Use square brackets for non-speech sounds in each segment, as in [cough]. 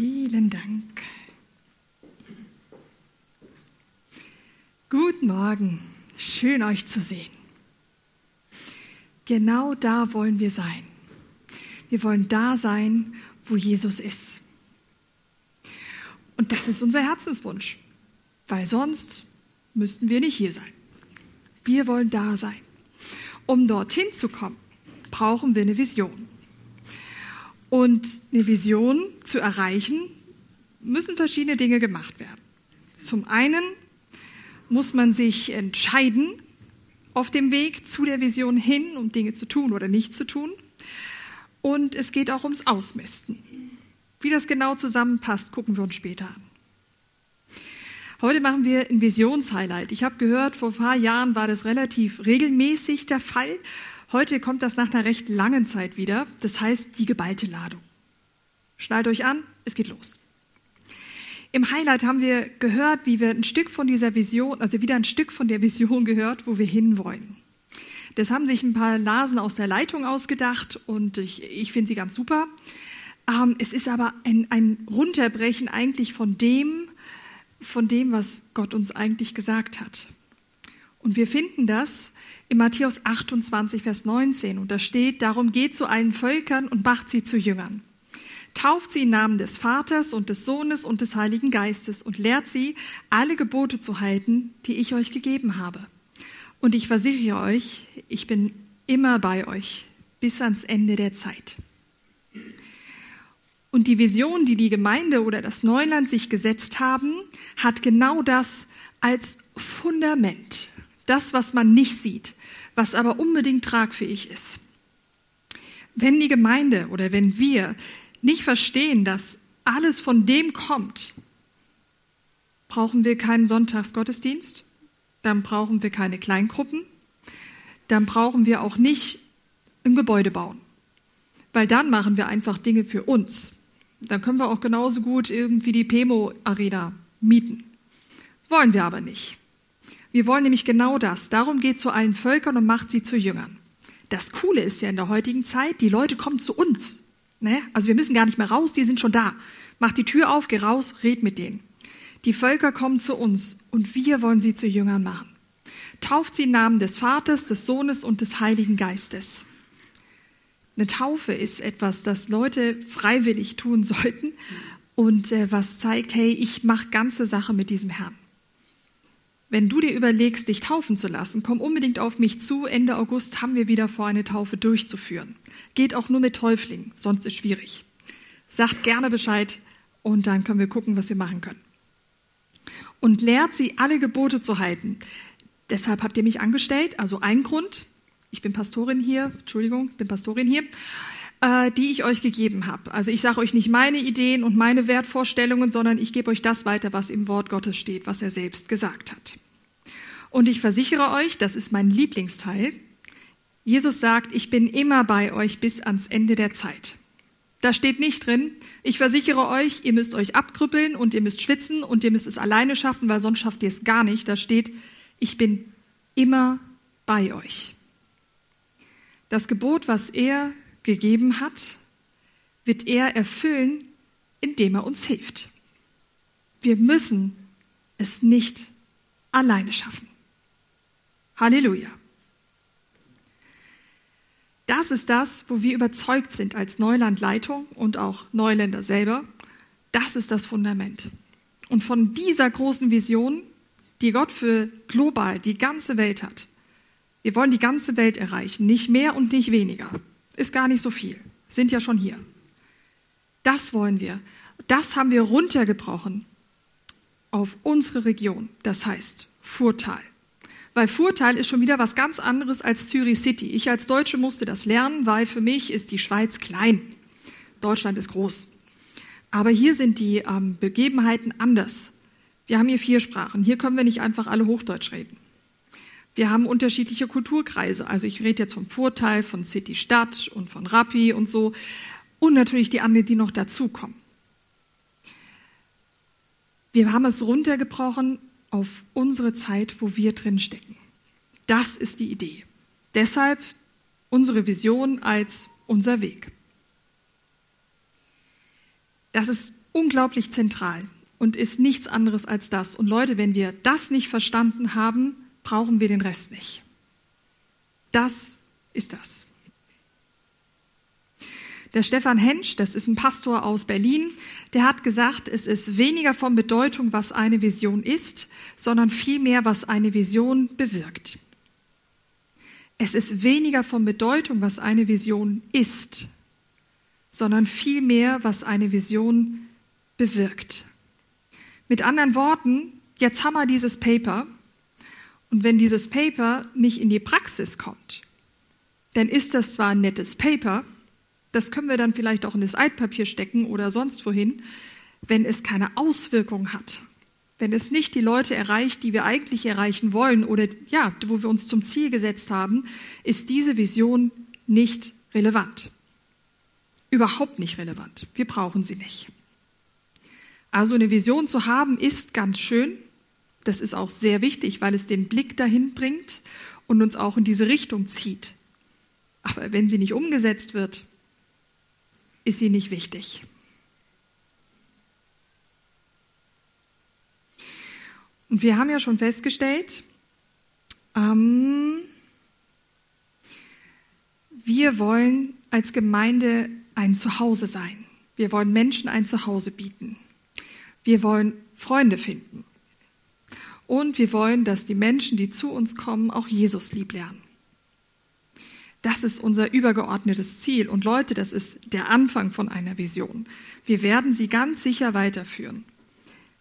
Vielen Dank. Guten Morgen, schön euch zu sehen. Genau da wollen wir sein. Wir wollen da sein, wo Jesus ist. Und das ist unser Herzenswunsch, weil sonst müssten wir nicht hier sein. Wir wollen da sein. Um dorthin zu kommen, brauchen wir eine Vision. Und eine Vision zu erreichen, müssen verschiedene Dinge gemacht werden. Zum einen muss man sich entscheiden auf dem Weg zu der Vision hin, um Dinge zu tun oder nicht zu tun. Und es geht auch ums Ausmisten. Wie das genau zusammenpasst, gucken wir uns später an. Heute machen wir ein Visionshighlight. Ich habe gehört, vor ein paar Jahren war das relativ regelmäßig der Fall. Heute kommt das nach einer recht langen Zeit wieder. Das heißt, die geballte Ladung. Schnallt euch an, es geht los. Im Highlight haben wir gehört, wie wir ein Stück von dieser Vision, also wieder ein Stück von der Vision gehört, wo wir hinwollen. Das haben sich ein paar Nasen aus der Leitung ausgedacht und ich, ich finde sie ganz super. Ähm, es ist aber ein, ein Runterbrechen eigentlich von dem, von dem, was Gott uns eigentlich gesagt hat. Und wir finden das in Matthäus 28, Vers 19. Und da steht, darum geht zu allen Völkern und macht sie zu Jüngern. Tauft sie im Namen des Vaters und des Sohnes und des Heiligen Geistes und lehrt sie, alle Gebote zu halten, die ich euch gegeben habe. Und ich versichere euch, ich bin immer bei euch bis ans Ende der Zeit. Und die Vision, die die Gemeinde oder das Neuland sich gesetzt haben, hat genau das als Fundament. Das, was man nicht sieht, was aber unbedingt tragfähig ist. Wenn die Gemeinde oder wenn wir nicht verstehen, dass alles von dem kommt, brauchen wir keinen Sonntagsgottesdienst, dann brauchen wir keine Kleingruppen, dann brauchen wir auch nicht ein Gebäude bauen, weil dann machen wir einfach Dinge für uns. Dann können wir auch genauso gut irgendwie die Pemo-Arena mieten. Wollen wir aber nicht. Wir wollen nämlich genau das. Darum geht zu allen Völkern und macht sie zu Jüngern. Das Coole ist ja in der heutigen Zeit, die Leute kommen zu uns. Ne? Also wir müssen gar nicht mehr raus, die sind schon da. Mach die Tür auf, geh raus, red mit denen. Die Völker kommen zu uns und wir wollen sie zu Jüngern machen. Tauft sie im Namen des Vaters, des Sohnes und des Heiligen Geistes. Eine Taufe ist etwas, das Leute freiwillig tun [laughs] sollten und äh, was zeigt, hey, ich mache ganze Sache mit diesem Herrn. Wenn du dir überlegst, dich taufen zu lassen, komm unbedingt auf mich zu. Ende August haben wir wieder vor, eine Taufe durchzuführen. Geht auch nur mit Täuflingen, sonst ist schwierig. Sagt gerne Bescheid und dann können wir gucken, was wir machen können. Und lehrt sie, alle Gebote zu halten. Deshalb habt ihr mich angestellt, also ein Grund, ich bin Pastorin hier, Entschuldigung, ich bin Pastorin hier, äh, die ich euch gegeben habe. Also ich sage euch nicht meine Ideen und meine Wertvorstellungen, sondern ich gebe euch das weiter, was im Wort Gottes steht, was er selbst gesagt hat. Und ich versichere euch, das ist mein Lieblingsteil, Jesus sagt, ich bin immer bei euch bis ans Ende der Zeit. Da steht nicht drin, ich versichere euch, ihr müsst euch abkrüppeln und ihr müsst schwitzen und ihr müsst es alleine schaffen, weil sonst schafft ihr es gar nicht. Da steht, ich bin immer bei euch. Das Gebot, was er gegeben hat, wird er erfüllen, indem er uns hilft. Wir müssen es nicht alleine schaffen. Halleluja. Das ist das, wo wir überzeugt sind als Neulandleitung und auch Neuländer selber. Das ist das Fundament. Und von dieser großen Vision, die Gott für global die ganze Welt hat, wir wollen die ganze Welt erreichen, nicht mehr und nicht weniger. Ist gar nicht so viel, sind ja schon hier. Das wollen wir. Das haben wir runtergebrochen auf unsere Region, das heißt Furtal. Weil Furtal ist schon wieder was ganz anderes als Zürich City. Ich als Deutsche musste das lernen, weil für mich ist die Schweiz klein. Deutschland ist groß. Aber hier sind die ähm, Begebenheiten anders. Wir haben hier vier Sprachen. Hier können wir nicht einfach alle Hochdeutsch reden. Wir haben unterschiedliche Kulturkreise. Also ich rede jetzt vom Vorteil, von City Stadt und von Rappi und so. Und natürlich die anderen, die noch dazukommen. Wir haben es runtergebrochen auf unsere Zeit, wo wir drin stecken. Das ist die Idee. Deshalb unsere Vision als unser Weg. Das ist unglaublich zentral und ist nichts anderes als das. Und Leute, wenn wir das nicht verstanden haben, brauchen wir den Rest nicht. Das ist das. Der Stefan Hensch, das ist ein Pastor aus Berlin, der hat gesagt, es ist weniger von Bedeutung, was eine Vision ist, sondern vielmehr, was eine Vision bewirkt. Es ist weniger von Bedeutung, was eine Vision ist, sondern vielmehr, was eine Vision bewirkt. Mit anderen Worten, jetzt haben wir dieses Paper und wenn dieses Paper nicht in die Praxis kommt, dann ist das zwar ein nettes Paper, das können wir dann vielleicht auch in das Altpapier stecken oder sonst wohin, wenn es keine Auswirkung hat. Wenn es nicht die Leute erreicht, die wir eigentlich erreichen wollen oder ja, wo wir uns zum Ziel gesetzt haben, ist diese Vision nicht relevant. Überhaupt nicht relevant. Wir brauchen sie nicht. Also eine Vision zu haben ist ganz schön. Das ist auch sehr wichtig, weil es den Blick dahin bringt und uns auch in diese Richtung zieht. Aber wenn sie nicht umgesetzt wird, ist sie nicht wichtig. Und wir haben ja schon festgestellt, ähm, wir wollen als Gemeinde ein Zuhause sein. Wir wollen Menschen ein Zuhause bieten. Wir wollen Freunde finden. Und wir wollen, dass die Menschen, die zu uns kommen, auch Jesus lieb lernen. Das ist unser übergeordnetes Ziel. Und Leute, das ist der Anfang von einer Vision. Wir werden sie ganz sicher weiterführen.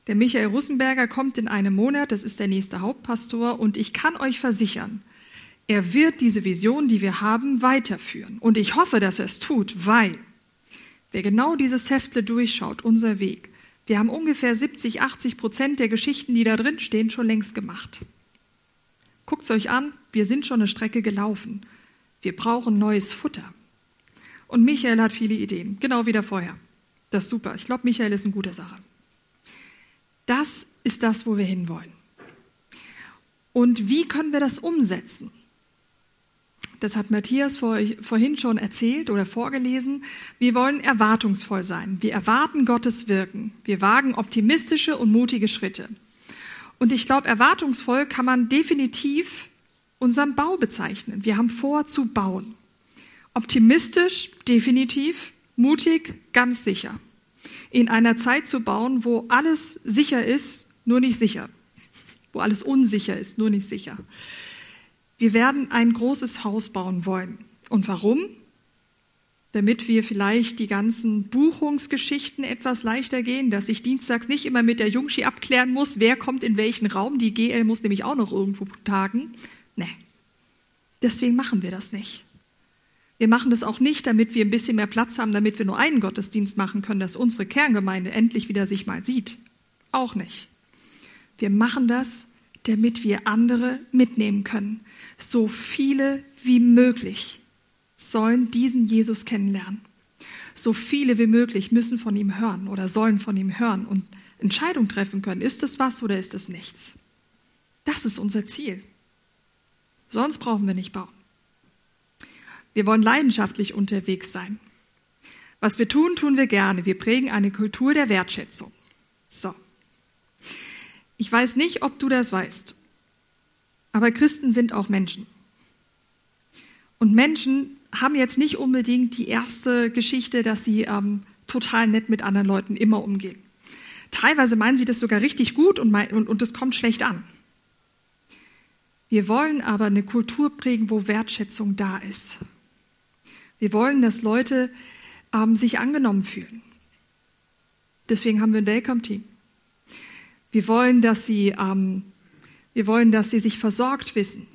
Der Michael Russenberger kommt in einem Monat, das ist der nächste Hauptpastor, und ich kann euch versichern, er wird diese Vision, die wir haben, weiterführen. Und ich hoffe, dass er es tut, weil wer genau dieses Heftle durchschaut, unser Weg, wir haben ungefähr 70, 80 Prozent der Geschichten, die da drin stehen, schon längst gemacht. Guckt es euch an, wir sind schon eine Strecke gelaufen. Wir brauchen neues Futter. Und Michael hat viele Ideen, genau wie der vorher. Das ist super. Ich glaube, Michael ist eine gute Sache. Das ist das, wo wir hinwollen. Und wie können wir das umsetzen? Das hat Matthias vor, vorhin schon erzählt oder vorgelesen. Wir wollen erwartungsvoll sein. Wir erwarten Gottes Wirken. Wir wagen optimistische und mutige Schritte. Und ich glaube, erwartungsvoll kann man definitiv unseren Bau bezeichnen. Wir haben vor zu bauen. Optimistisch, definitiv. Mutig, ganz sicher. In einer Zeit zu bauen, wo alles sicher ist, nur nicht sicher. Wo alles unsicher ist, nur nicht sicher. Wir werden ein großes Haus bauen wollen. Und warum? Damit wir vielleicht die ganzen Buchungsgeschichten etwas leichter gehen, dass ich dienstags nicht immer mit der Jungschi abklären muss, wer kommt in welchen Raum. Die GL muss nämlich auch noch irgendwo tagen. Nee. Deswegen machen wir das nicht. Wir machen das auch nicht, damit wir ein bisschen mehr Platz haben, damit wir nur einen Gottesdienst machen können, dass unsere Kerngemeinde endlich wieder sich mal sieht. Auch nicht. Wir machen das, damit wir andere mitnehmen können. So viele wie möglich sollen diesen Jesus kennenlernen. So viele wie möglich müssen von ihm hören oder sollen von ihm hören und Entscheidung treffen können. Ist es was oder ist es nichts? Das ist unser Ziel. Sonst brauchen wir nicht bauen. Wir wollen leidenschaftlich unterwegs sein. Was wir tun, tun wir gerne. Wir prägen eine Kultur der Wertschätzung. So. Ich weiß nicht, ob du das weißt, aber Christen sind auch Menschen. Und Menschen haben jetzt nicht unbedingt die erste Geschichte, dass sie ähm, total nett mit anderen Leuten immer umgehen. Teilweise meinen sie das sogar richtig gut und, und, und das kommt schlecht an. Wir wollen aber eine Kultur prägen, wo Wertschätzung da ist. Wir wollen, dass Leute ähm, sich angenommen fühlen. Deswegen haben wir ein Welcome-Team. Wir wollen, dass sie, ähm, wir wollen, dass sie sich versorgt wissen.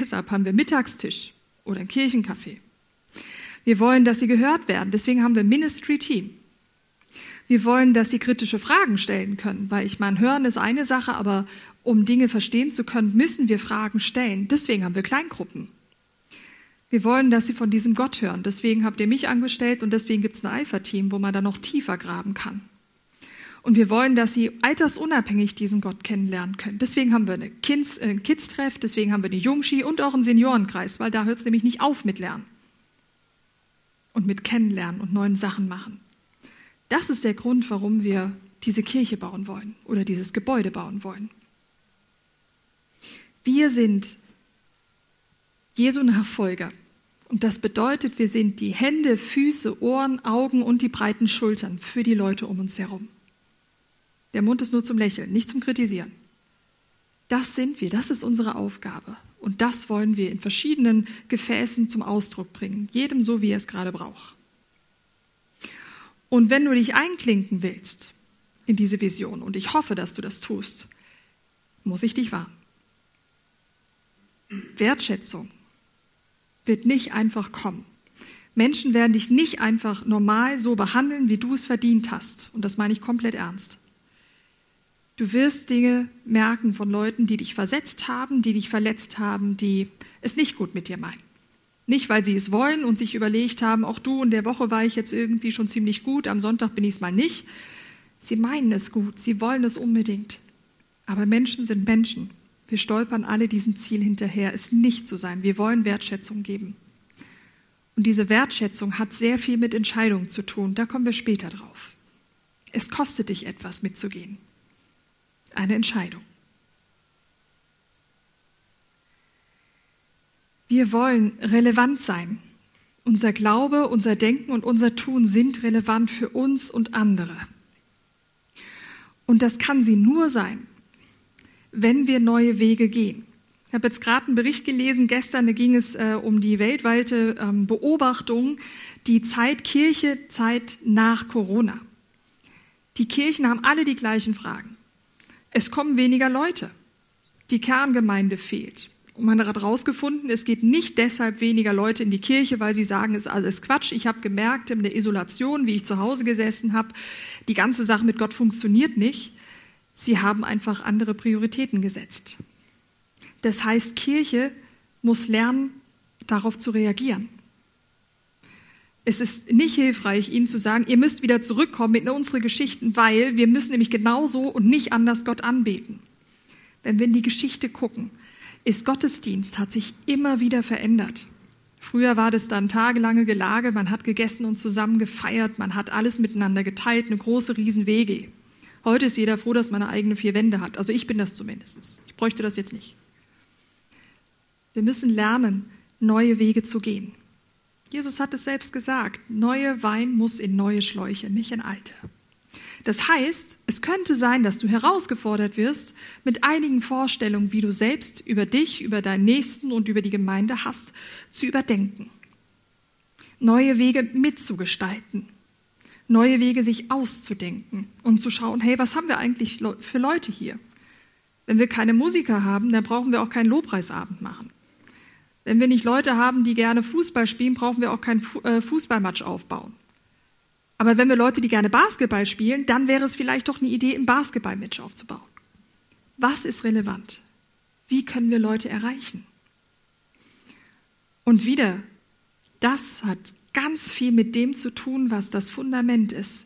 Deshalb haben wir Mittagstisch oder ein Kirchencafé. Wir wollen, dass sie gehört werden. Deswegen haben wir Ministry-Team. Wir wollen, dass sie kritische Fragen stellen können, weil ich meine, hören ist eine Sache, aber um Dinge verstehen zu können, müssen wir Fragen stellen. Deswegen haben wir Kleingruppen. Wir wollen, dass sie von diesem Gott hören. Deswegen habt ihr mich angestellt und deswegen gibt es ein Alpha-Team, wo man da noch tiefer graben kann. Und wir wollen, dass sie altersunabhängig diesen Gott kennenlernen können. Deswegen haben wir eine äh, Kids-Treff, deswegen haben wir eine Jungski und auch einen Seniorenkreis, weil da hört es nämlich nicht auf mit Lernen. Und mit Kennenlernen und neuen Sachen machen. Das ist der Grund, warum wir diese Kirche bauen wollen oder dieses Gebäude bauen wollen. Wir sind Jesu Nachfolger. Und das bedeutet, wir sind die Hände, Füße, Ohren, Augen und die breiten Schultern für die Leute um uns herum. Der Mund ist nur zum Lächeln, nicht zum Kritisieren. Das sind wir, das ist unsere Aufgabe. Und das wollen wir in verschiedenen Gefäßen zum Ausdruck bringen, jedem so, wie er es gerade braucht. Und wenn du dich einklinken willst in diese Vision, und ich hoffe, dass du das tust, muss ich dich warnen. Wertschätzung wird nicht einfach kommen. Menschen werden dich nicht einfach normal so behandeln, wie du es verdient hast. Und das meine ich komplett ernst. Du wirst Dinge merken von Leuten, die dich versetzt haben, die dich verletzt haben, die es nicht gut mit dir meinen. Nicht, weil sie es wollen und sich überlegt haben, auch du, in der Woche war ich jetzt irgendwie schon ziemlich gut, am Sonntag bin ich es mal nicht. Sie meinen es gut, sie wollen es unbedingt. Aber Menschen sind Menschen. Wir stolpern alle diesem Ziel hinterher, es nicht zu sein. Wir wollen Wertschätzung geben. Und diese Wertschätzung hat sehr viel mit Entscheidungen zu tun. Da kommen wir später drauf. Es kostet dich etwas mitzugehen eine Entscheidung. Wir wollen relevant sein. Unser Glaube, unser Denken und unser Tun sind relevant für uns und andere. Und das kann sie nur sein, wenn wir neue Wege gehen. Ich habe jetzt gerade einen Bericht gelesen, gestern da ging es äh, um die weltweite ähm, Beobachtung, die Zeit Kirche, Zeit nach Corona. Die Kirchen haben alle die gleichen Fragen. Es kommen weniger Leute. Die Kerngemeinde fehlt. Und man hat herausgefunden, es geht nicht deshalb weniger Leute in die Kirche, weil sie sagen, es ist alles Quatsch. Ich habe gemerkt in der Isolation, wie ich zu Hause gesessen habe, die ganze Sache mit Gott funktioniert nicht. Sie haben einfach andere Prioritäten gesetzt. Das heißt, Kirche muss lernen, darauf zu reagieren. Es ist nicht hilfreich, ihnen zu sagen, ihr müsst wieder zurückkommen in unsere Geschichten, weil wir müssen nämlich genauso und nicht anders Gott anbeten. Wenn wir in die Geschichte gucken, ist Gottesdienst, hat sich immer wieder verändert. Früher war das dann tagelange Gelage, man hat gegessen und zusammen gefeiert, man hat alles miteinander geteilt, eine große Riesen-WG. Heute ist jeder froh, dass man eine eigene vier Wände hat. Also ich bin das zumindest. Ich bräuchte das jetzt nicht. Wir müssen lernen, neue Wege zu gehen. Jesus hat es selbst gesagt, neue Wein muss in neue Schläuche, nicht in alte. Das heißt, es könnte sein, dass du herausgefordert wirst mit einigen Vorstellungen, wie du selbst über dich, über deinen Nächsten und über die Gemeinde hast, zu überdenken. Neue Wege mitzugestalten. Neue Wege sich auszudenken und zu schauen, hey, was haben wir eigentlich für Leute hier? Wenn wir keine Musiker haben, dann brauchen wir auch keinen Lobpreisabend machen. Wenn wir nicht Leute haben, die gerne Fußball spielen, brauchen wir auch keinen äh, Fußballmatch aufbauen. Aber wenn wir Leute, die gerne Basketball spielen, dann wäre es vielleicht doch eine Idee, ein Basketballmatch aufzubauen. Was ist relevant? Wie können wir Leute erreichen? Und wieder, das hat ganz viel mit dem zu tun, was das Fundament ist.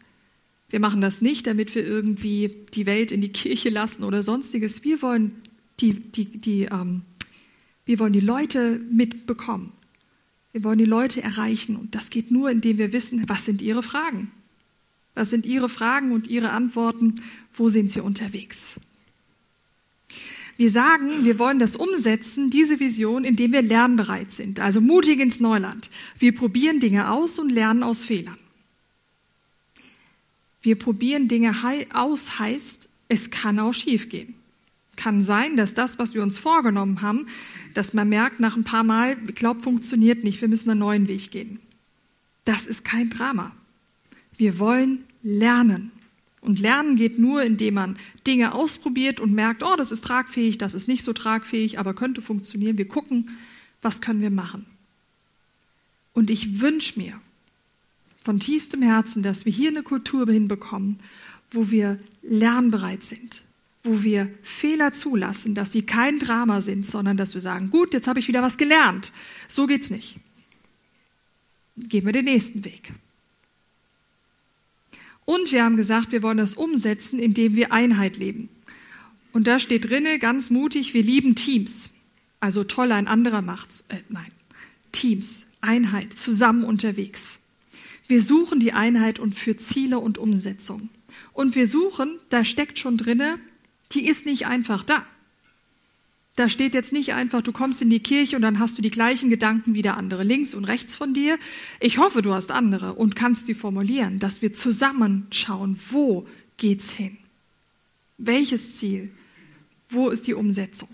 Wir machen das nicht, damit wir irgendwie die Welt in die Kirche lassen oder sonstiges. Wir wollen die, die, die ähm, wir wollen die Leute mitbekommen. Wir wollen die Leute erreichen. Und das geht nur, indem wir wissen, was sind ihre Fragen? Was sind ihre Fragen und ihre Antworten? Wo sind sie unterwegs? Wir sagen, wir wollen das umsetzen, diese Vision, indem wir lernbereit sind, also mutig ins Neuland. Wir probieren Dinge aus und lernen aus Fehlern. Wir probieren Dinge aus heißt, es kann auch schiefgehen. Kann sein, dass das, was wir uns vorgenommen haben, dass man merkt nach ein paar Mal, ich glaube, funktioniert nicht, wir müssen einen neuen Weg gehen. Das ist kein Drama. Wir wollen lernen. Und lernen geht nur, indem man Dinge ausprobiert und merkt, oh, das ist tragfähig, das ist nicht so tragfähig, aber könnte funktionieren. Wir gucken, was können wir machen. Und ich wünsche mir von tiefstem Herzen, dass wir hier eine Kultur hinbekommen, wo wir lernbereit sind, wo wir Fehler zulassen, dass sie kein Drama sind, sondern dass wir sagen, gut, jetzt habe ich wieder was gelernt. So geht's nicht. Gehen wir den nächsten Weg. Und wir haben gesagt, wir wollen das umsetzen, indem wir Einheit leben. Und da steht drinne ganz mutig, wir lieben Teams. Also toll, ein anderer macht's. Äh, nein, Teams, Einheit, zusammen unterwegs. Wir suchen die Einheit und für Ziele und Umsetzung. Und wir suchen, da steckt schon drinne, die ist nicht einfach da. Da steht jetzt nicht einfach, du kommst in die Kirche und dann hast du die gleichen Gedanken wie der andere links und rechts von dir. Ich hoffe, du hast andere und kannst sie formulieren, dass wir zusammen schauen, wo geht's hin? Welches Ziel? Wo ist die Umsetzung?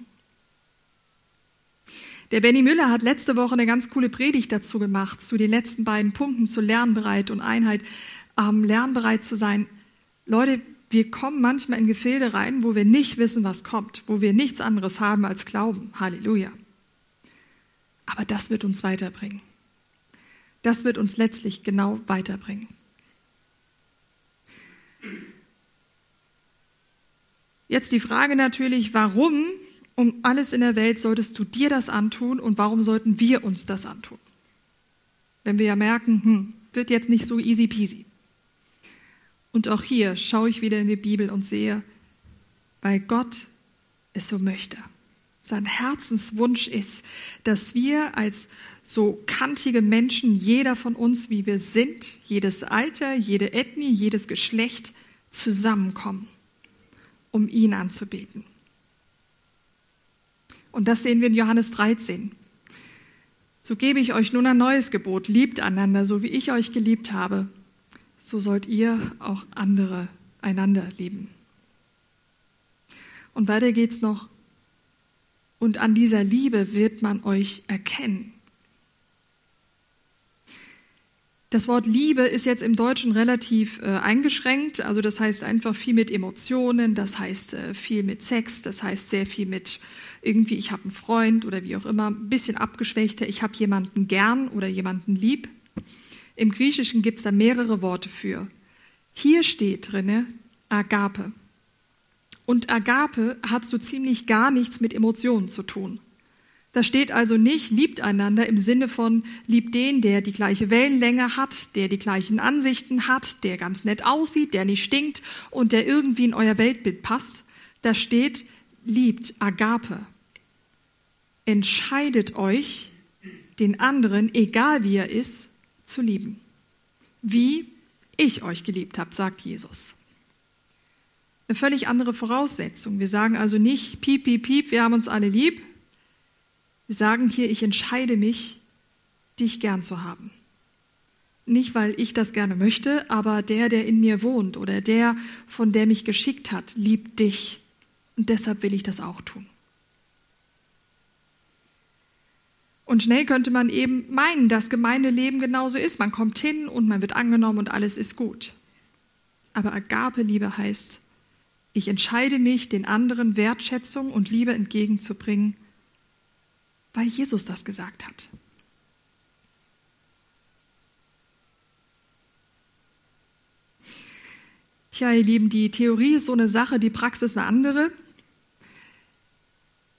Der Benny Müller hat letzte Woche eine ganz coole Predigt dazu gemacht, zu den letzten beiden Punkten, zu Lernbereit und Einheit. Ähm, lernbereit zu sein. Leute, wir kommen manchmal in Gefilde rein, wo wir nicht wissen, was kommt, wo wir nichts anderes haben als Glauben. Halleluja. Aber das wird uns weiterbringen. Das wird uns letztlich genau weiterbringen. Jetzt die Frage natürlich, warum um alles in der Welt solltest du dir das antun und warum sollten wir uns das antun? Wenn wir ja merken, hm, wird jetzt nicht so easy peasy. Und auch hier schaue ich wieder in die Bibel und sehe, weil Gott es so möchte. Sein Herzenswunsch ist, dass wir als so kantige Menschen, jeder von uns, wie wir sind, jedes Alter, jede Ethnie, jedes Geschlecht, zusammenkommen, um ihn anzubeten. Und das sehen wir in Johannes 13. So gebe ich euch nun ein neues Gebot, liebt einander, so wie ich euch geliebt habe so sollt ihr auch andere einander lieben. Und weiter geht's noch. Und an dieser Liebe wird man euch erkennen. Das Wort Liebe ist jetzt im Deutschen relativ äh, eingeschränkt. Also das heißt einfach viel mit Emotionen, das heißt äh, viel mit Sex, das heißt sehr viel mit irgendwie, ich habe einen Freund oder wie auch immer, ein bisschen abgeschwächter, ich habe jemanden gern oder jemanden lieb. Im Griechischen gibt es da mehrere Worte für. Hier steht drinne Agape. Und Agape hat so ziemlich gar nichts mit Emotionen zu tun. Da steht also nicht, liebt einander im Sinne von, liebt den, der die gleiche Wellenlänge hat, der die gleichen Ansichten hat, der ganz nett aussieht, der nicht stinkt und der irgendwie in euer Weltbild passt. Da steht, liebt Agape. Entscheidet euch, den anderen, egal wie er ist, zu lieben, wie ich euch geliebt habe, sagt Jesus. Eine völlig andere Voraussetzung. Wir sagen also nicht, piep, piep, piep, wir haben uns alle lieb. Wir sagen hier, ich entscheide mich, dich gern zu haben. Nicht, weil ich das gerne möchte, aber der, der in mir wohnt oder der, von der mich geschickt hat, liebt dich. Und deshalb will ich das auch tun. Und schnell könnte man eben meinen, dass Gemeindeleben genauso ist. Man kommt hin und man wird angenommen und alles ist gut. Aber Agape-Liebe heißt, ich entscheide mich, den anderen Wertschätzung und Liebe entgegenzubringen, weil Jesus das gesagt hat. Tja, ihr Lieben, die Theorie ist so eine Sache, die Praxis eine andere.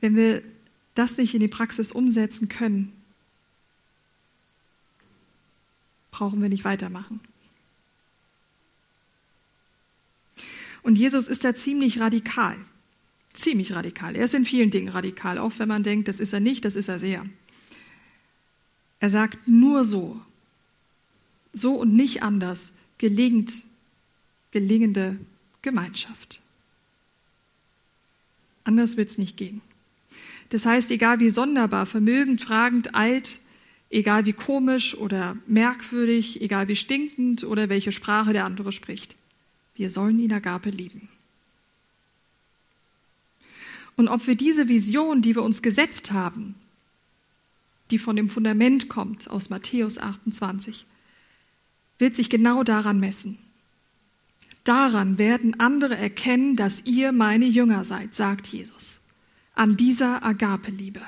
Wenn wir das nicht in die Praxis umsetzen können, brauchen wir nicht weitermachen. Und Jesus ist da ziemlich radikal. Ziemlich radikal. Er ist in vielen Dingen radikal, auch wenn man denkt, das ist er nicht, das ist er sehr. Er sagt, nur so, so und nicht anders gelingt gelingende Gemeinschaft. Anders wird es nicht gehen. Das heißt, egal wie sonderbar, vermögend, fragend, alt, egal wie komisch oder merkwürdig, egal wie stinkend oder welche Sprache der andere spricht, wir sollen ihn Agape lieben. Und ob wir diese Vision, die wir uns gesetzt haben, die von dem Fundament kommt aus Matthäus 28, wird sich genau daran messen. Daran werden andere erkennen, dass ihr meine Jünger seid, sagt Jesus an dieser Agape-Liebe.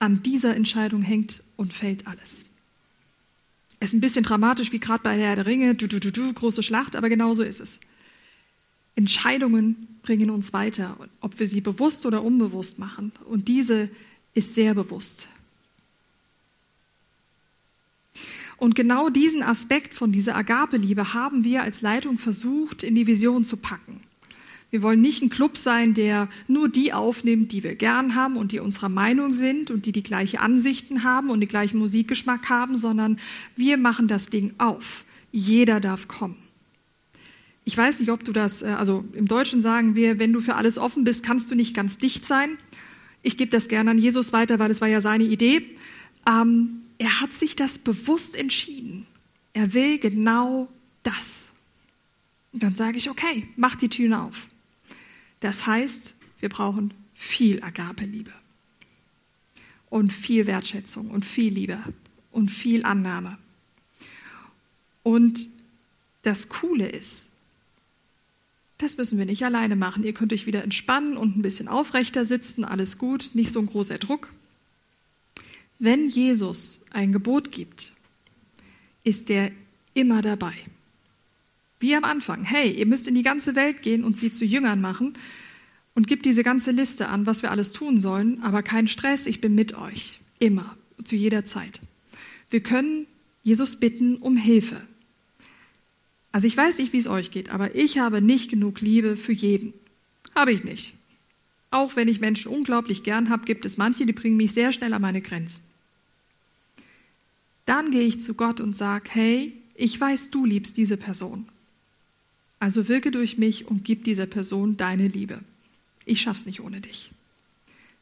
An dieser Entscheidung hängt und fällt alles. Es ist ein bisschen dramatisch, wie gerade bei Herr der Ringe, du, du, du, du, große Schlacht, aber genauso ist es. Entscheidungen bringen uns weiter, ob wir sie bewusst oder unbewusst machen. Und diese ist sehr bewusst. Und genau diesen Aspekt von dieser Agape-Liebe haben wir als Leitung versucht, in die Vision zu packen. Wir wollen nicht ein Club sein, der nur die aufnimmt, die wir gern haben und die unserer Meinung sind und die die gleiche Ansichten haben und den gleichen Musikgeschmack haben, sondern wir machen das Ding auf. Jeder darf kommen. Ich weiß nicht, ob du das, äh, also im Deutschen sagen wir, wenn du für alles offen bist, kannst du nicht ganz dicht sein. Ich gebe das gerne an Jesus weiter, weil es war ja seine Idee. Ähm, er hat sich das bewusst entschieden. Er will genau das. Und dann sage ich, okay, mach die Türen auf. Das heißt, wir brauchen viel Agape-Liebe und viel Wertschätzung und viel Liebe und viel Annahme. Und das Coole ist, das müssen wir nicht alleine machen. Ihr könnt euch wieder entspannen und ein bisschen aufrechter sitzen, alles gut, nicht so ein großer Druck. Wenn Jesus ein Gebot gibt, ist er immer dabei. Wie am Anfang. Hey, ihr müsst in die ganze Welt gehen und sie zu Jüngern machen und gibt diese ganze Liste an, was wir alles tun sollen, aber kein Stress, ich bin mit euch. Immer, zu jeder Zeit. Wir können Jesus bitten um Hilfe. Also ich weiß nicht, wie es euch geht, aber ich habe nicht genug Liebe für jeden. Habe ich nicht. Auch wenn ich Menschen unglaublich gern habe, gibt es manche, die bringen mich sehr schnell an meine Grenzen. Dann gehe ich zu Gott und sage, hey, ich weiß, du liebst diese Person. Also wirke durch mich und gib dieser Person deine Liebe. Ich schaff's nicht ohne dich.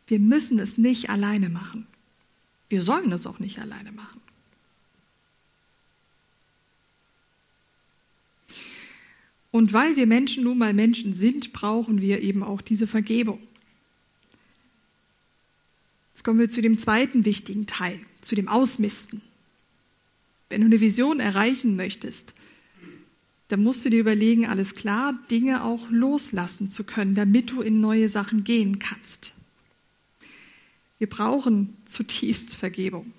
Wir müssen es nicht alleine machen. Wir sollen es auch nicht alleine machen. Und weil wir Menschen nun mal Menschen sind, brauchen wir eben auch diese Vergebung. Jetzt kommen wir zu dem zweiten wichtigen Teil, zu dem Ausmisten. Wenn du eine Vision erreichen möchtest, dann musst du dir überlegen, alles klar, Dinge auch loslassen zu können, damit du in neue Sachen gehen kannst. Wir brauchen zutiefst Vergebung.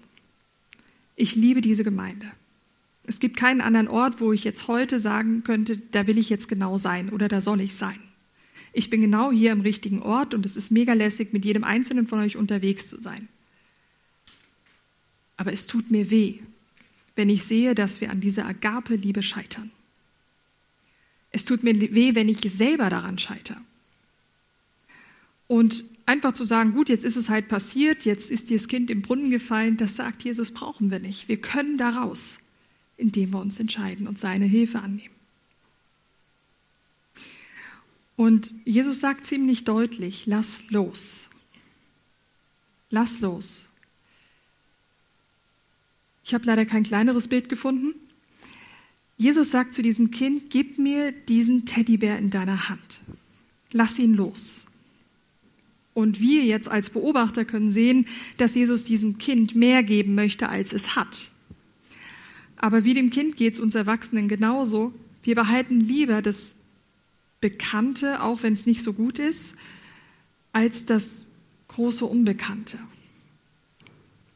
Ich liebe diese Gemeinde. Es gibt keinen anderen Ort, wo ich jetzt heute sagen könnte, da will ich jetzt genau sein oder da soll ich sein. Ich bin genau hier im richtigen Ort und es ist mega lässig, mit jedem Einzelnen von euch unterwegs zu sein. Aber es tut mir weh, wenn ich sehe, dass wir an dieser Agape-Liebe scheitern. Es tut mir weh, wenn ich selber daran scheitere. Und einfach zu sagen, gut, jetzt ist es halt passiert, jetzt ist dieses Kind im Brunnen gefallen, das sagt Jesus, brauchen wir nicht. Wir können da raus, indem wir uns entscheiden und seine Hilfe annehmen. Und Jesus sagt ziemlich deutlich, lass los. Lass los. Ich habe leider kein kleineres Bild gefunden. Jesus sagt zu diesem Kind, gib mir diesen Teddybär in deiner Hand. Lass ihn los. Und wir jetzt als Beobachter können sehen, dass Jesus diesem Kind mehr geben möchte, als es hat. Aber wie dem Kind geht es uns Erwachsenen genauso. Wir behalten lieber das Bekannte, auch wenn es nicht so gut ist, als das große Unbekannte.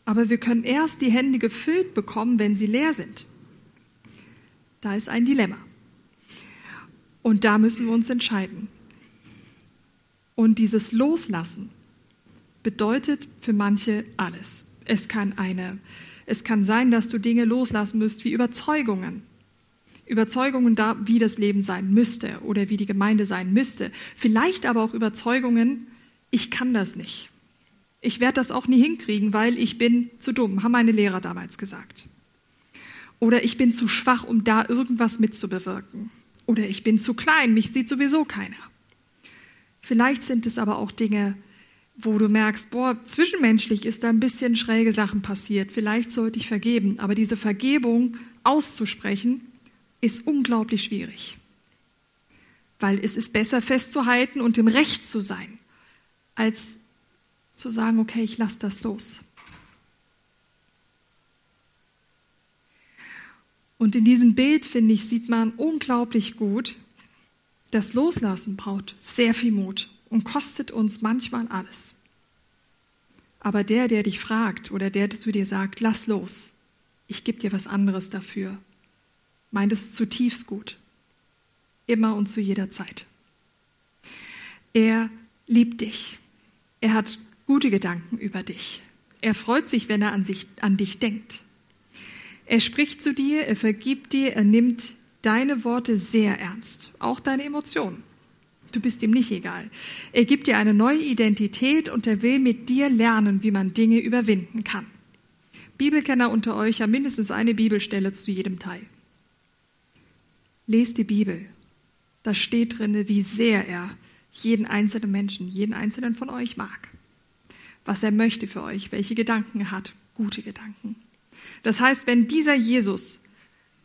Aber wir können erst die Hände gefüllt bekommen, wenn sie leer sind. Da ist ein Dilemma. Und da müssen wir uns entscheiden. Und dieses Loslassen bedeutet für manche alles. Es kann eine, es kann sein, dass du Dinge loslassen müsst wie Überzeugungen. Überzeugungen da, wie das Leben sein müsste oder wie die Gemeinde sein müsste. Vielleicht aber auch Überzeugungen, ich kann das nicht. Ich werde das auch nie hinkriegen, weil ich bin zu dumm, haben meine Lehrer damals gesagt. Oder ich bin zu schwach, um da irgendwas mitzubewirken. Oder ich bin zu klein, mich sieht sowieso keiner. Vielleicht sind es aber auch Dinge, wo du merkst, boah, zwischenmenschlich ist da ein bisschen schräge Sachen passiert. Vielleicht sollte ich vergeben. Aber diese Vergebung auszusprechen, ist unglaublich schwierig. Weil es ist besser festzuhalten und im Recht zu sein, als zu sagen, okay, ich lasse das los. Und in diesem Bild, finde ich, sieht man unglaublich gut, das Loslassen braucht sehr viel Mut und kostet uns manchmal alles. Aber der, der dich fragt oder der zu dir sagt, lass los, ich gebe dir was anderes dafür, meint es zutiefst gut. Immer und zu jeder Zeit. Er liebt dich. Er hat gute Gedanken über dich. Er freut sich, wenn er an, sich, an dich denkt. Er spricht zu dir, er vergibt dir, er nimmt deine Worte sehr ernst, auch deine Emotionen. Du bist ihm nicht egal. Er gibt dir eine neue Identität und er will mit dir lernen, wie man Dinge überwinden kann. Bibelkenner unter euch haben mindestens eine Bibelstelle zu jedem Teil. Lest die Bibel. Da steht drin, wie sehr er jeden einzelnen Menschen, jeden einzelnen von euch mag. Was er möchte für euch, welche Gedanken er hat, gute Gedanken. Das heißt, wenn dieser Jesus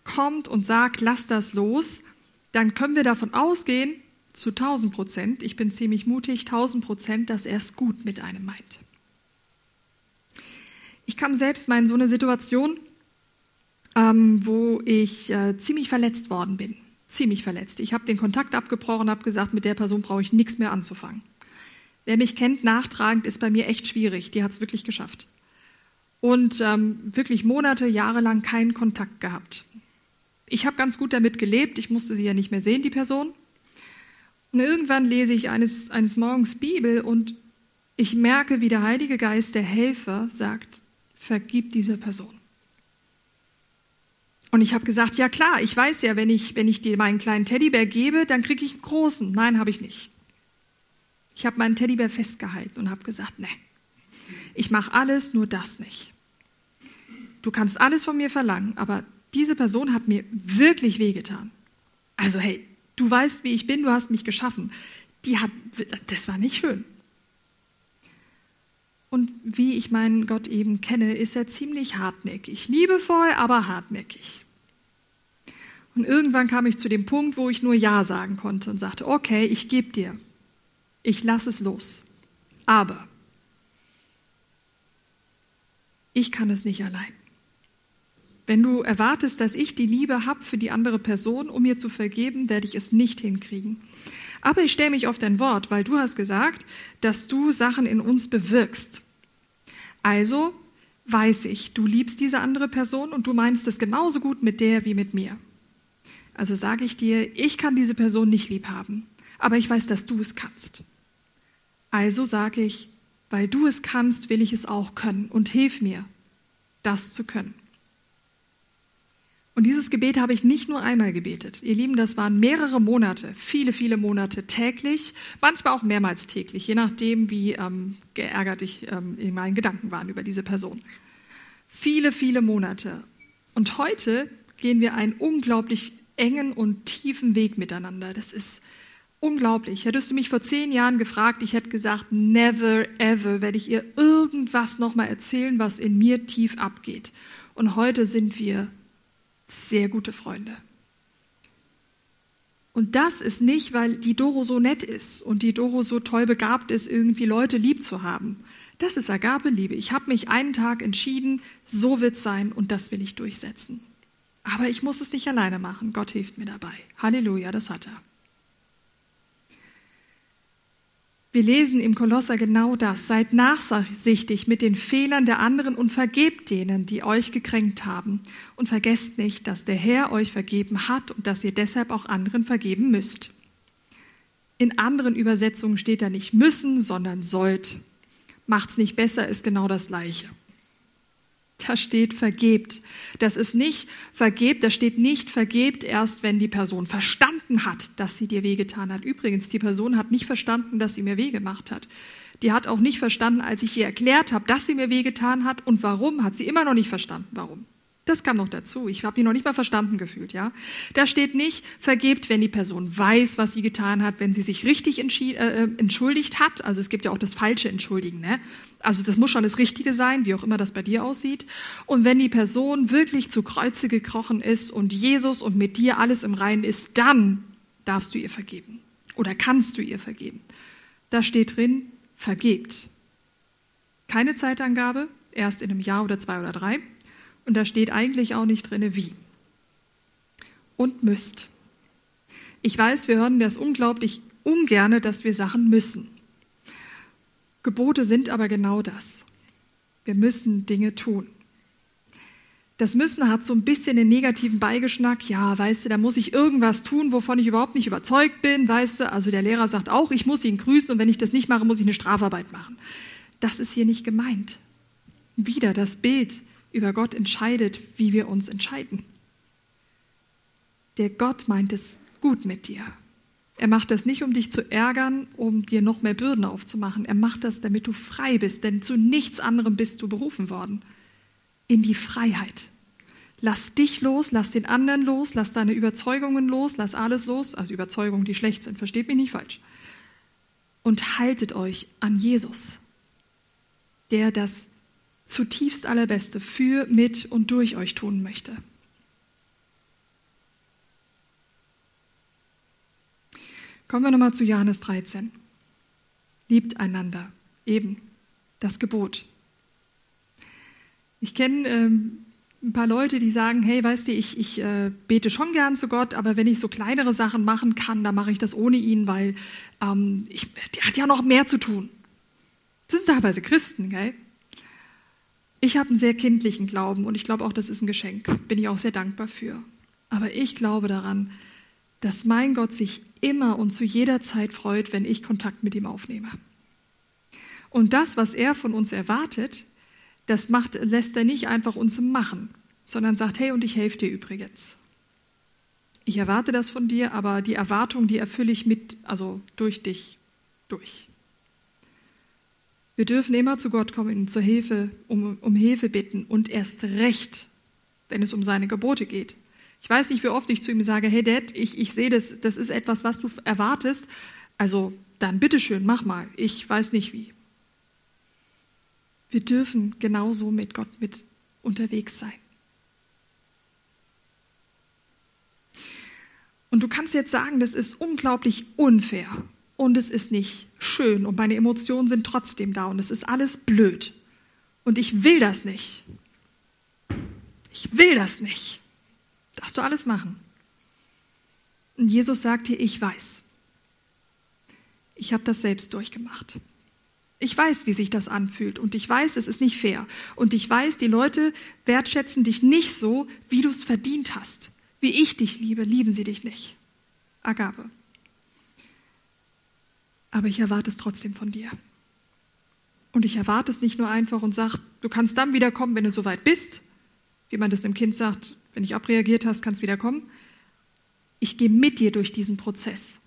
kommt und sagt, lass das los, dann können wir davon ausgehen, zu 1000 Prozent, ich bin ziemlich mutig, 1000 Prozent, dass er es gut mit einem meint. Ich kam selbst mal in so eine Situation, ähm, wo ich äh, ziemlich verletzt worden bin. Ziemlich verletzt. Ich habe den Kontakt abgebrochen, habe gesagt, mit der Person brauche ich nichts mehr anzufangen. Wer mich kennt, nachtragend ist bei mir echt schwierig. Die hat es wirklich geschafft. Und ähm, wirklich Monate, Jahre lang keinen Kontakt gehabt. Ich habe ganz gut damit gelebt. Ich musste sie ja nicht mehr sehen, die Person. Und irgendwann lese ich eines, eines Morgens Bibel und ich merke, wie der Heilige Geist, der Helfer, sagt, vergib dieser Person. Und ich habe gesagt, ja klar, ich weiß ja, wenn ich, wenn ich dir meinen kleinen Teddybär gebe, dann kriege ich einen großen. Nein, habe ich nicht. Ich habe meinen Teddybär festgehalten und habe gesagt, nee, ich mache alles, nur das nicht. Du kannst alles von mir verlangen, aber diese Person hat mir wirklich wehgetan. Also hey, du weißt, wie ich bin, du hast mich geschaffen. Die hat, das war nicht schön. Und wie ich meinen Gott eben kenne, ist er ziemlich hartnäckig. Liebevoll, aber hartnäckig. Und irgendwann kam ich zu dem Punkt, wo ich nur Ja sagen konnte und sagte, okay, ich gebe dir. Ich lasse es los. Aber ich kann es nicht allein. Wenn du erwartest, dass ich die Liebe habe für die andere Person, um mir zu vergeben, werde ich es nicht hinkriegen. Aber ich stelle mich auf dein Wort, weil du hast gesagt, dass du Sachen in uns bewirkst. Also weiß ich, du liebst diese andere Person und du meinst es genauso gut mit der wie mit mir. Also sage ich dir, ich kann diese Person nicht lieb haben, aber ich weiß, dass du es kannst. Also sage ich, weil du es kannst, will ich es auch können und hilf mir, das zu können. Und dieses Gebet habe ich nicht nur einmal gebetet. Ihr Lieben, das waren mehrere Monate, viele, viele Monate täglich, manchmal auch mehrmals täglich, je nachdem, wie ähm, geärgert ich ähm, in meinen Gedanken waren über diese Person. Viele, viele Monate. Und heute gehen wir einen unglaublich engen und tiefen Weg miteinander. Das ist unglaublich. Hättest du mich vor zehn Jahren gefragt, ich hätte gesagt, never ever werde ich ihr irgendwas nochmal erzählen, was in mir tief abgeht. Und heute sind wir sehr gute Freunde. Und das ist nicht, weil die Doro so nett ist und die Doro so toll begabt ist, irgendwie Leute lieb zu haben. Das ist Agabeliebe. Ich habe mich einen Tag entschieden, so wird es sein und das will ich durchsetzen. Aber ich muss es nicht alleine machen. Gott hilft mir dabei. Halleluja, das hat er. Wir lesen im Kolosser genau das. Seid nachsichtig mit den Fehlern der anderen und vergebt denen, die euch gekränkt haben. Und vergesst nicht, dass der Herr euch vergeben hat und dass ihr deshalb auch anderen vergeben müsst. In anderen Übersetzungen steht da nicht müssen, sondern sollt. Macht's nicht besser, ist genau das Gleiche. Da steht vergebt. Das ist nicht vergebt, da steht nicht vergebt erst, wenn die Person verstanden hat, dass sie dir wehgetan hat. Übrigens, die Person hat nicht verstanden, dass sie mir weh gemacht hat. Die hat auch nicht verstanden, als ich ihr erklärt habe, dass sie mir wehgetan hat und warum, hat sie immer noch nicht verstanden, warum. Das kam noch dazu. Ich habe die noch nicht mal verstanden gefühlt, ja. Da steht nicht, vergebt, wenn die Person weiß, was sie getan hat, wenn sie sich richtig äh, äh, entschuldigt hat. Also es gibt ja auch das falsche Entschuldigen, ne? Also das muss schon das Richtige sein, wie auch immer das bei dir aussieht. Und wenn die Person wirklich zu Kreuze gekrochen ist und Jesus und mit dir alles im Reinen ist, dann darfst du ihr vergeben. Oder kannst du ihr vergeben. Da steht drin, vergebt. Keine Zeitangabe, erst in einem Jahr oder zwei oder drei. Und da steht eigentlich auch nicht drin, wie. Und müsst. Ich weiß, wir hören das unglaublich ungerne, dass wir Sachen müssen. Gebote sind aber genau das. Wir müssen Dinge tun. Das Müssen hat so ein bisschen den negativen Beigeschmack. Ja, weißt du, da muss ich irgendwas tun, wovon ich überhaupt nicht überzeugt bin. Weißt du, also der Lehrer sagt auch, ich muss ihn grüßen und wenn ich das nicht mache, muss ich eine Strafarbeit machen. Das ist hier nicht gemeint. Wieder das Bild über Gott entscheidet, wie wir uns entscheiden. Der Gott meint es gut mit dir. Er macht das nicht, um dich zu ärgern, um dir noch mehr Bürden aufzumachen. Er macht das, damit du frei bist, denn zu nichts anderem bist du berufen worden. In die Freiheit. Lass dich los, lass den anderen los, lass deine Überzeugungen los, lass alles los, also Überzeugungen, die schlecht sind, versteht mich nicht falsch. Und haltet euch an Jesus, der das zutiefst Allerbeste für, mit und durch euch tun möchte. Kommen wir nochmal zu Johannes 13. Liebt einander, eben das Gebot. Ich kenne ähm, ein paar Leute, die sagen, hey, weißt du, ich, ich äh, bete schon gern zu Gott, aber wenn ich so kleinere Sachen machen kann, dann mache ich das ohne ihn, weil ähm, ich, der hat ja noch mehr zu tun. Das sind teilweise Christen, gell? Ich habe einen sehr kindlichen Glauben und ich glaube auch, das ist ein Geschenk. Bin ich auch sehr dankbar für. Aber ich glaube daran, dass mein Gott sich immer und zu jeder Zeit freut, wenn ich Kontakt mit ihm aufnehme. Und das, was er von uns erwartet, das macht, lässt er nicht einfach uns machen, sondern sagt, hey, und ich helfe dir übrigens. Ich erwarte das von dir, aber die Erwartung, die erfülle ich mit, also durch dich, durch. Wir dürfen immer zu Gott kommen und zur Hilfe, um, um Hilfe bitten und erst recht, wenn es um seine Gebote geht. Ich weiß nicht, wie oft ich zu ihm sage, hey Dad, ich, ich sehe das, das ist etwas, was du erwartest. Also dann bitteschön, mach mal. Ich weiß nicht wie. Wir dürfen genauso mit Gott mit unterwegs sein. Und du kannst jetzt sagen, das ist unglaublich unfair und es ist nicht schön und meine Emotionen sind trotzdem da und es ist alles blöd. Und ich will das nicht. Ich will das nicht. Darfst du alles machen. Und Jesus sagt hier, ich weiß. Ich habe das selbst durchgemacht. Ich weiß, wie sich das anfühlt und ich weiß, es ist nicht fair. Und ich weiß, die Leute wertschätzen dich nicht so, wie du es verdient hast. Wie ich dich liebe, lieben sie dich nicht. Agabe. Aber ich erwarte es trotzdem von dir. Und ich erwarte es nicht nur einfach und sage, du kannst dann wiederkommen, wenn du soweit bist, wie man das einem Kind sagt, wenn ich abreagiert hast, kannst wieder kommen. Ich gehe mit dir durch diesen Prozess.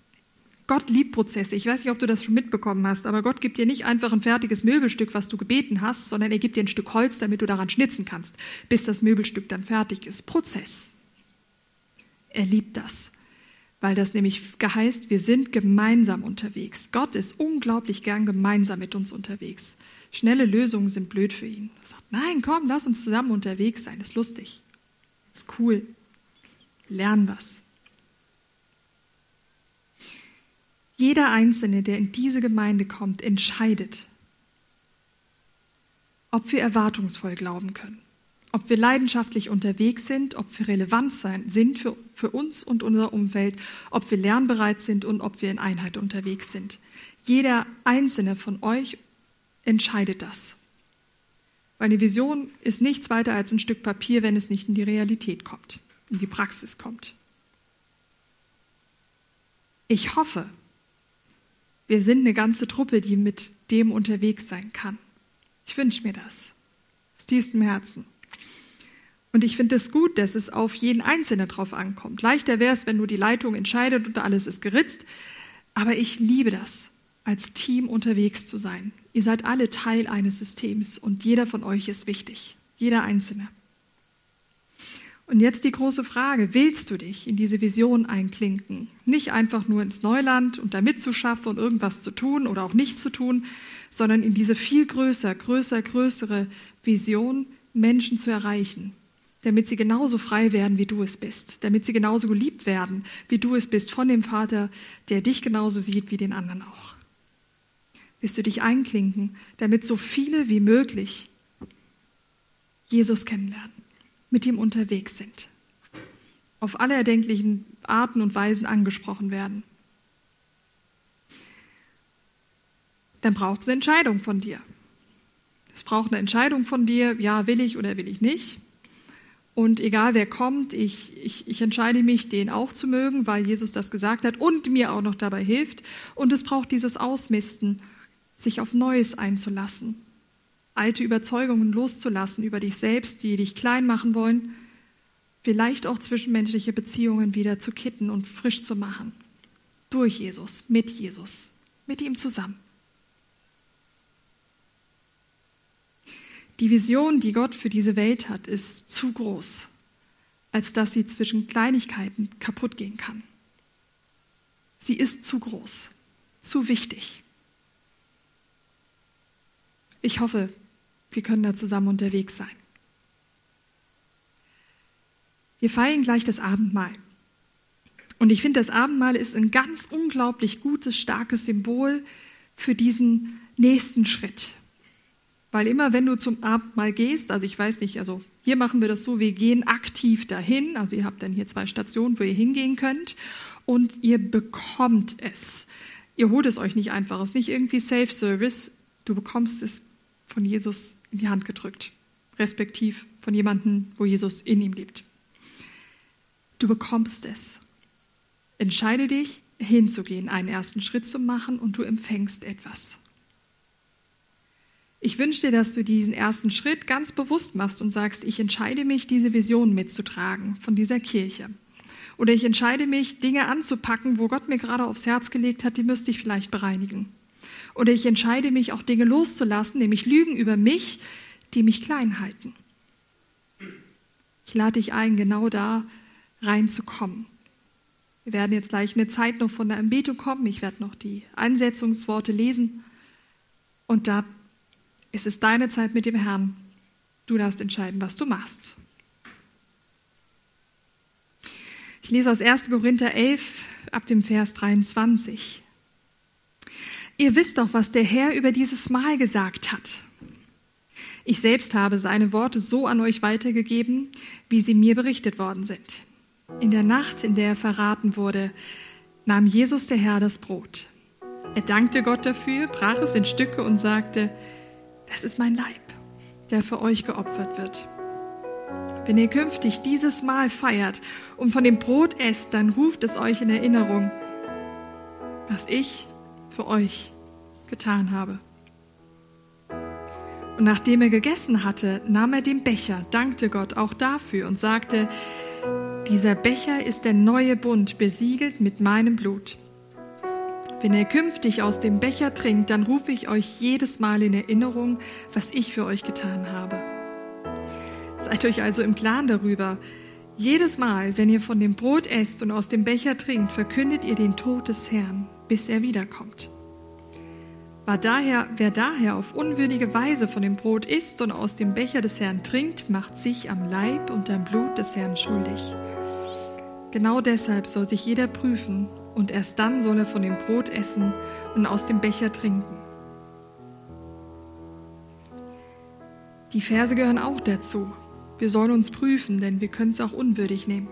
Gott liebt Prozesse. Ich weiß nicht, ob du das schon mitbekommen hast, aber Gott gibt dir nicht einfach ein fertiges Möbelstück, was du gebeten hast, sondern er gibt dir ein Stück Holz, damit du daran schnitzen kannst, bis das Möbelstück dann fertig ist. Prozess. Er liebt das, weil das nämlich geheißt, wir sind gemeinsam unterwegs. Gott ist unglaublich gern gemeinsam mit uns unterwegs. Schnelle Lösungen sind blöd für ihn. Er sagt, nein, komm, lass uns zusammen unterwegs sein, ist lustig. Ist cool. Lern was. Jeder Einzelne, der in diese Gemeinde kommt, entscheidet, ob wir erwartungsvoll glauben können, ob wir leidenschaftlich unterwegs sind, ob wir relevant sein, sind für, für uns und unser Umfeld, ob wir lernbereit sind und ob wir in Einheit unterwegs sind. Jeder Einzelne von euch entscheidet das. Weil eine Vision ist nichts weiter als ein Stück Papier, wenn es nicht in die Realität kommt, in die Praxis kommt. Ich hoffe, wir sind eine ganze Truppe, die mit dem unterwegs sein kann. Ich wünsche mir das aus tiefstem Herzen. Und ich finde es gut, dass es auf jeden Einzelnen drauf ankommt. Leichter wäre es, wenn nur die Leitung entscheidet und alles ist geritzt. Aber ich liebe das, als Team unterwegs zu sein. Ihr seid alle Teil eines Systems und jeder von euch ist wichtig, jeder Einzelne. Und jetzt die große Frage, willst du dich in diese Vision einklinken? Nicht einfach nur ins Neuland und da mitzuschaffen und irgendwas zu tun oder auch nicht zu tun, sondern in diese viel größer, größer, größere Vision, Menschen zu erreichen, damit sie genauso frei werden, wie du es bist, damit sie genauso geliebt werden, wie du es bist von dem Vater, der dich genauso sieht wie den anderen auch wirst du dich einklinken, damit so viele wie möglich Jesus kennenlernen, mit ihm unterwegs sind, auf alle erdenklichen Arten und Weisen angesprochen werden. Dann braucht es eine Entscheidung von dir. Es braucht eine Entscheidung von dir, ja, will ich oder will ich nicht. Und egal wer kommt, ich, ich, ich entscheide mich, den auch zu mögen, weil Jesus das gesagt hat und mir auch noch dabei hilft. Und es braucht dieses Ausmisten sich auf Neues einzulassen, alte Überzeugungen loszulassen über dich selbst, die dich klein machen wollen, vielleicht auch zwischenmenschliche Beziehungen wieder zu kitten und frisch zu machen. durch Jesus, mit Jesus, mit ihm zusammen. Die Vision, die Gott für diese Welt hat, ist zu groß, als dass sie zwischen Kleinigkeiten kaputt gehen kann. Sie ist zu groß, zu wichtig. Ich hoffe, wir können da zusammen unterwegs sein. Wir feiern gleich das Abendmahl. Und ich finde, das Abendmahl ist ein ganz unglaublich gutes, starkes Symbol für diesen nächsten Schritt. Weil immer wenn du zum Abendmahl gehst, also ich weiß nicht, also hier machen wir das so, wir gehen aktiv dahin, also ihr habt dann hier zwei Stationen, wo ihr hingehen könnt und ihr bekommt es. Ihr holt es euch nicht einfach, es ist nicht irgendwie Self-Service, du bekommst es von Jesus in die Hand gedrückt, respektiv von jemandem, wo Jesus in ihm lebt. Du bekommst es. Entscheide dich, hinzugehen, einen ersten Schritt zu machen und du empfängst etwas. Ich wünsche dir, dass du diesen ersten Schritt ganz bewusst machst und sagst, ich entscheide mich, diese Vision mitzutragen von dieser Kirche. Oder ich entscheide mich, Dinge anzupacken, wo Gott mir gerade aufs Herz gelegt hat, die müsste ich vielleicht bereinigen. Oder ich entscheide mich, auch Dinge loszulassen, nämlich Lügen über mich, die mich klein halten. Ich lade dich ein, genau da reinzukommen. Wir werden jetzt gleich eine Zeit noch von der Anbetung kommen. Ich werde noch die Einsetzungsworte lesen. Und da ist es deine Zeit mit dem Herrn. Du darfst entscheiden, was du machst. Ich lese aus 1. Korinther 11 ab dem Vers 23. Ihr wisst doch, was der Herr über dieses Mal gesagt hat. Ich selbst habe seine Worte so an euch weitergegeben, wie sie mir berichtet worden sind. In der Nacht, in der er verraten wurde, nahm Jesus der Herr das Brot. Er dankte Gott dafür, brach es in Stücke und sagte, das ist mein Leib, der für euch geopfert wird. Wenn ihr künftig dieses Mal feiert und von dem Brot esst, dann ruft es euch in Erinnerung, was ich für euch getan habe. Und nachdem er gegessen hatte, nahm er den Becher, dankte Gott auch dafür und sagte, dieser Becher ist der neue Bund, besiegelt mit meinem Blut. Wenn ihr künftig aus dem Becher trinkt, dann rufe ich euch jedes Mal in Erinnerung, was ich für euch getan habe. Seid euch also im Klaren darüber. Jedes Mal, wenn ihr von dem Brot esst und aus dem Becher trinkt, verkündet ihr den Tod des Herrn, bis er wiederkommt. War daher, wer daher auf unwürdige Weise von dem Brot isst und aus dem Becher des Herrn trinkt, macht sich am Leib und am Blut des Herrn schuldig. Genau deshalb soll sich jeder prüfen, und erst dann soll er von dem Brot essen und aus dem Becher trinken. Die Verse gehören auch dazu. Wir sollen uns prüfen, denn wir können es auch unwürdig nehmen.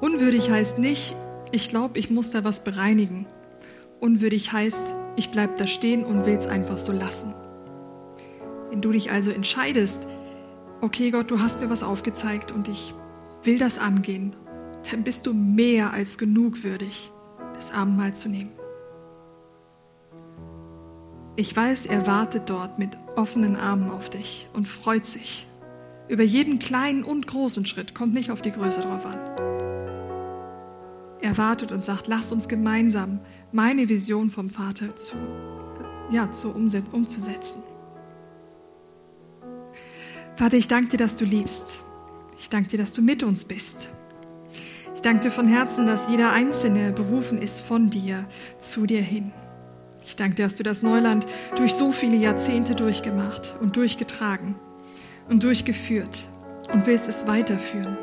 Unwürdig heißt nicht, ich glaube, ich muss da was bereinigen. Unwürdig heißt, ich bleibe da stehen und will es einfach so lassen. Wenn du dich also entscheidest, okay Gott, du hast mir was aufgezeigt und ich will das angehen, dann bist du mehr als genug würdig, das Abendmahl zu nehmen. Ich weiß, er wartet dort mit offenen Armen auf dich und freut sich über jeden kleinen und großen Schritt, kommt nicht auf die Größe drauf an. Er wartet und sagt, lass uns gemeinsam meine Vision vom Vater zu, ja, zu umzusetzen. Vater, ich danke dir, dass du liebst. Ich danke dir, dass du mit uns bist. Ich danke dir von Herzen, dass jeder Einzelne berufen ist von dir zu dir hin. Ich danke dir, dass du das Neuland durch so viele Jahrzehnte durchgemacht und durchgetragen und durchgeführt und willst es weiterführen.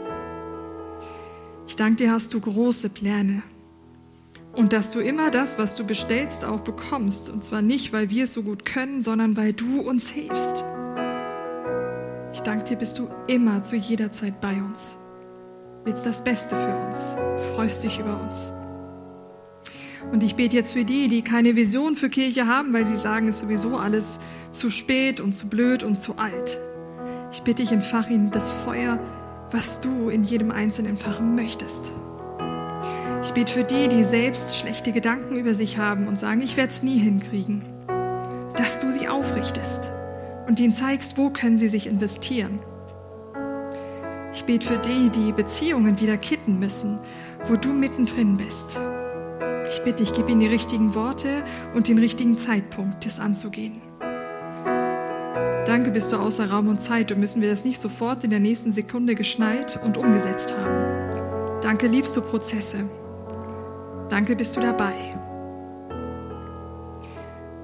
Ich danke dir, hast du große Pläne und dass du immer das, was du bestellst, auch bekommst. Und zwar nicht, weil wir es so gut können, sondern weil du uns hilfst. Ich danke dir, bist du immer zu jeder Zeit bei uns. Willst das Beste für uns, freust dich über uns. Und ich bete jetzt für die, die keine Vision für Kirche haben, weil sie sagen, es ist sowieso alles zu spät und zu blöd und zu alt. Ich bitte dich, entfach ihnen das Feuer, was du in jedem Einzelnen entfachen möchtest. Ich bete für die, die selbst schlechte Gedanken über sich haben und sagen, ich werde es nie hinkriegen, dass du sie aufrichtest und ihnen zeigst, wo können sie sich investieren. Ich bete für die, die Beziehungen wieder kitten müssen, wo du mittendrin bist. Ich bitte, ich gebe ihnen die richtigen Worte und den richtigen Zeitpunkt, das anzugehen. Danke bist du außer Raum und Zeit und müssen wir das nicht sofort in der nächsten Sekunde geschnallt und umgesetzt haben. Danke liebst du Prozesse. Danke bist du dabei.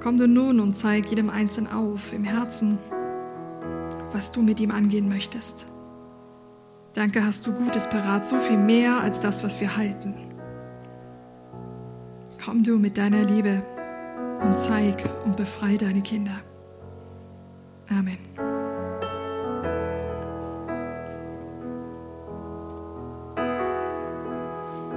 Komm du nun und zeig jedem Einzelnen auf im Herzen, was du mit ihm angehen möchtest. Danke hast du Gutes parat, so viel mehr als das, was wir halten. Komm du mit deiner Liebe und zeig und befreie deine Kinder. Amen.